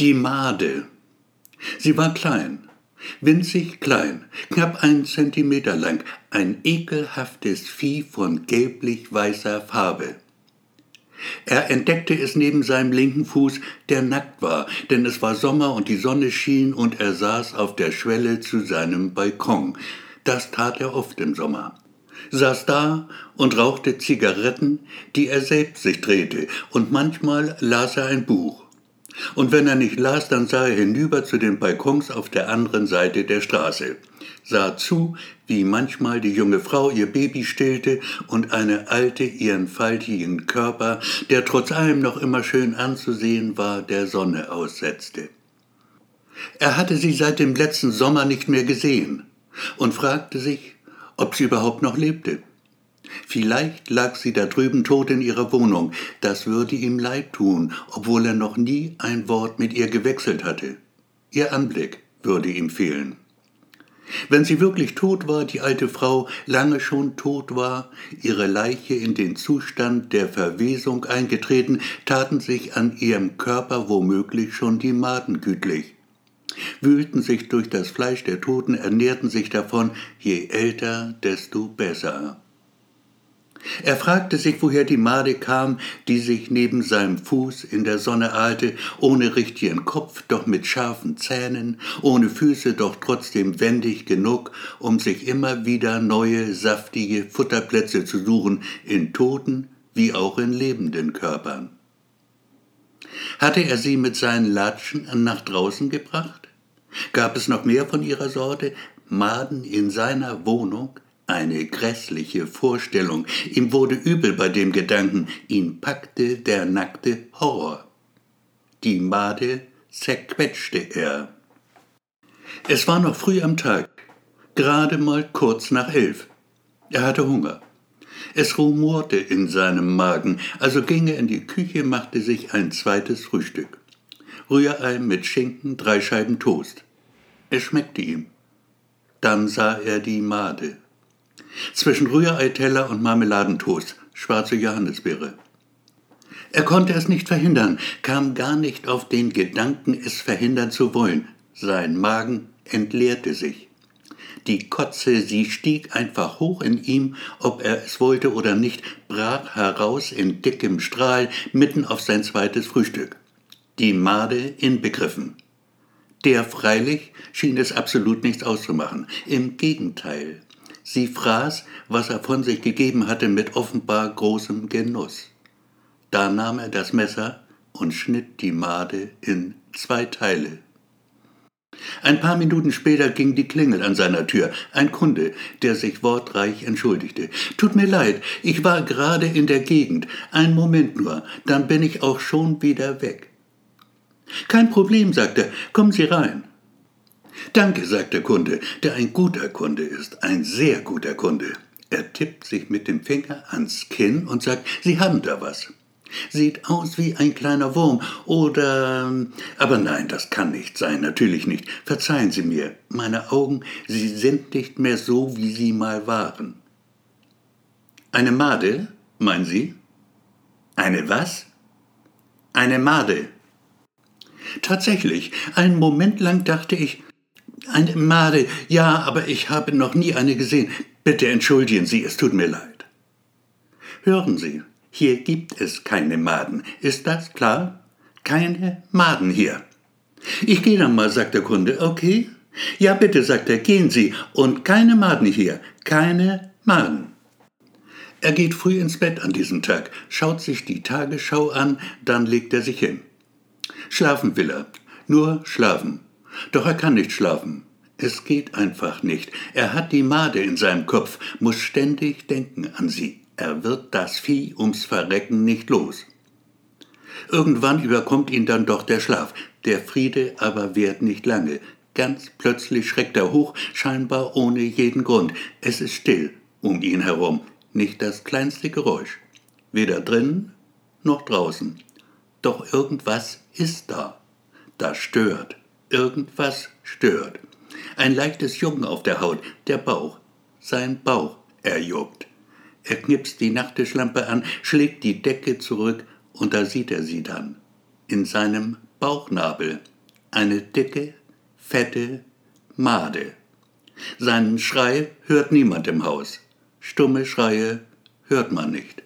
Die Made. Sie war klein, winzig klein, knapp einen Zentimeter lang, ein ekelhaftes Vieh von gelblich-weißer Farbe. Er entdeckte es neben seinem linken Fuß, der nackt war, denn es war Sommer und die Sonne schien und er saß auf der Schwelle zu seinem Balkon. Das tat er oft im Sommer saß da und rauchte Zigaretten, die er selbst sich drehte, und manchmal las er ein Buch. Und wenn er nicht las, dann sah er hinüber zu den Balkons auf der anderen Seite der Straße, sah zu, wie manchmal die junge Frau ihr Baby stillte und eine alte ihren faltigen Körper, der trotz allem noch immer schön anzusehen war, der Sonne aussetzte. Er hatte sie seit dem letzten Sommer nicht mehr gesehen und fragte sich, ob sie überhaupt noch lebte. Vielleicht lag sie da drüben tot in ihrer Wohnung, das würde ihm leid tun, obwohl er noch nie ein Wort mit ihr gewechselt hatte. Ihr Anblick würde ihm fehlen. Wenn sie wirklich tot war, die alte Frau lange schon tot war, ihre Leiche in den Zustand der Verwesung eingetreten, taten sich an ihrem Körper womöglich schon die Maden gütlich wühlten sich durch das Fleisch der Toten, ernährten sich davon, je älter, desto besser. Er fragte sich, woher die Made kam, die sich neben seinem Fuß in der Sonne ahlte, ohne richtigen Kopf, doch mit scharfen Zähnen, ohne Füße, doch trotzdem wendig genug, um sich immer wieder neue, saftige Futterplätze zu suchen, in toten wie auch in lebenden Körpern. Hatte er sie mit seinen Latschen nach draußen gebracht? Gab es noch mehr von ihrer Sorte? Maden in seiner Wohnung? Eine grässliche Vorstellung. Ihm wurde übel bei dem Gedanken. Ihn packte der nackte Horror. Die Made zerquetschte er. Es war noch früh am Tag, gerade mal kurz nach elf. Er hatte Hunger. Es rumorte in seinem Magen, also ging er in die Küche, machte sich ein zweites Frühstück. Rührei mit Schinken, drei Scheiben Toast. Es schmeckte ihm. Dann sah er die Made. Zwischen Rühreiteller und Marmeladentoast, schwarze Johannisbeere. Er konnte es nicht verhindern, kam gar nicht auf den Gedanken, es verhindern zu wollen. Sein Magen entleerte sich. Die Kotze, sie stieg einfach hoch in ihm, ob er es wollte oder nicht, brach heraus in dickem Strahl mitten auf sein zweites Frühstück. Die Made inbegriffen. Der freilich schien es absolut nichts auszumachen. Im Gegenteil. Sie fraß, was er von sich gegeben hatte, mit offenbar großem Genuss. Da nahm er das Messer und schnitt die Made in zwei Teile. Ein paar Minuten später ging die Klingel an seiner Tür. Ein Kunde, der sich wortreich entschuldigte. Tut mir leid, ich war gerade in der Gegend. Ein Moment nur, dann bin ich auch schon wieder weg. Kein Problem, sagte er, kommen Sie rein. Danke, sagt der Kunde, der ein guter Kunde ist, ein sehr guter Kunde. Er tippt sich mit dem Finger ans Kinn und sagt, Sie haben da was. Sieht aus wie ein kleiner Wurm oder. Aber nein, das kann nicht sein, natürlich nicht. Verzeihen Sie mir, meine Augen, sie sind nicht mehr so, wie sie mal waren. Eine Made, meinen Sie? Eine was? Eine Made. Tatsächlich, einen Moment lang dachte ich, eine Made, ja, aber ich habe noch nie eine gesehen. Bitte entschuldigen Sie, es tut mir leid. Hören Sie, hier gibt es keine Maden. Ist das klar? Keine Maden hier. Ich gehe dann mal, sagt der Kunde. Okay? Ja, bitte, sagt er, gehen Sie. Und keine Maden hier. Keine Maden. Er geht früh ins Bett an diesem Tag, schaut sich die Tagesschau an, dann legt er sich hin. Schlafen will er. Nur schlafen. Doch er kann nicht schlafen. Es geht einfach nicht. Er hat die Made in seinem Kopf, muss ständig denken an sie. Er wird das Vieh ums Verrecken nicht los. Irgendwann überkommt ihn dann doch der Schlaf. Der Friede aber währt nicht lange. Ganz plötzlich schreckt er hoch, scheinbar ohne jeden Grund. Es ist still um ihn herum, nicht das kleinste Geräusch. Weder drinnen noch draußen. Doch irgendwas ist da. Das stört. Irgendwas stört. Ein leichtes Jucken auf der Haut, der Bauch. Sein Bauch, er juckt. Er knipst die Nachttischlampe an, schlägt die Decke zurück und da sieht er sie dann. In seinem Bauchnabel, eine dicke, fette Made. Seinen Schrei hört niemand im Haus. Stumme Schreie hört man nicht.